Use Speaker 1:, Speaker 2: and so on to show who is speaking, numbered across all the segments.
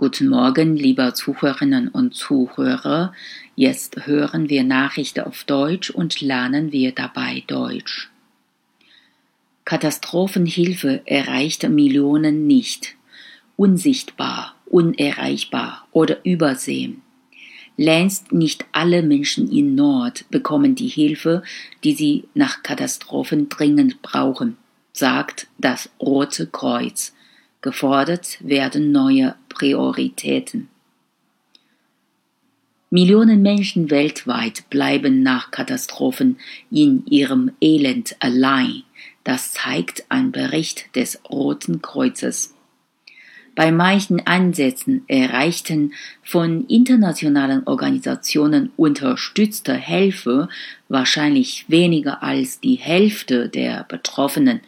Speaker 1: Guten Morgen, liebe Zuhörerinnen und Zuhörer. Jetzt hören wir Nachrichten auf Deutsch und lernen wir dabei Deutsch. Katastrophenhilfe erreicht Millionen nicht. Unsichtbar, unerreichbar oder übersehen. Längst nicht alle Menschen in Nord bekommen die Hilfe, die sie nach Katastrophen dringend brauchen, sagt das Rote Kreuz Gefordert werden neue Prioritäten. Millionen Menschen weltweit bleiben nach Katastrophen in ihrem Elend allein. Das zeigt ein Bericht des Roten Kreuzes. Bei manchen Ansätzen erreichten von internationalen Organisationen unterstützte Hilfe wahrscheinlich weniger als die Hälfte der Betroffenen,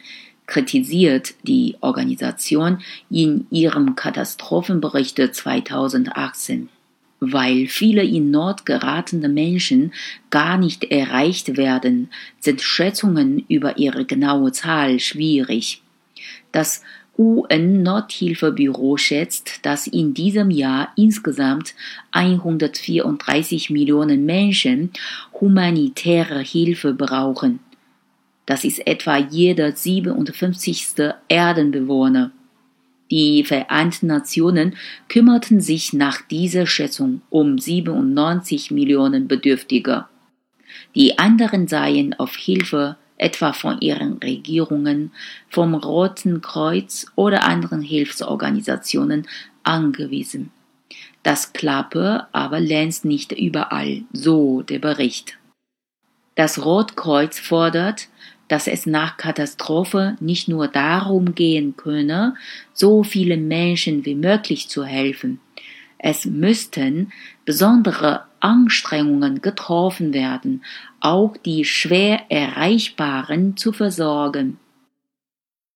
Speaker 1: kritisiert die Organisation in ihrem Katastrophenbericht 2018. Weil viele in Not geratene Menschen gar nicht erreicht werden, sind Schätzungen über ihre genaue Zahl schwierig. Das UN-Nothilfebüro schätzt, dass in diesem Jahr insgesamt 134 Millionen Menschen humanitäre Hilfe brauchen. Das ist etwa jeder 57. Erdenbewohner. Die Vereinten Nationen kümmerten sich nach dieser Schätzung um 97 Millionen Bedürftige. Die anderen seien auf Hilfe etwa von ihren Regierungen, vom Roten Kreuz oder anderen Hilfsorganisationen angewiesen. Das klappe aber längst nicht überall, so der Bericht. Das Rotkreuz fordert, dass es nach Katastrophe nicht nur darum gehen könne, so vielen Menschen wie möglich zu helfen. Es müssten besondere Anstrengungen getroffen werden, auch die schwer Erreichbaren zu versorgen.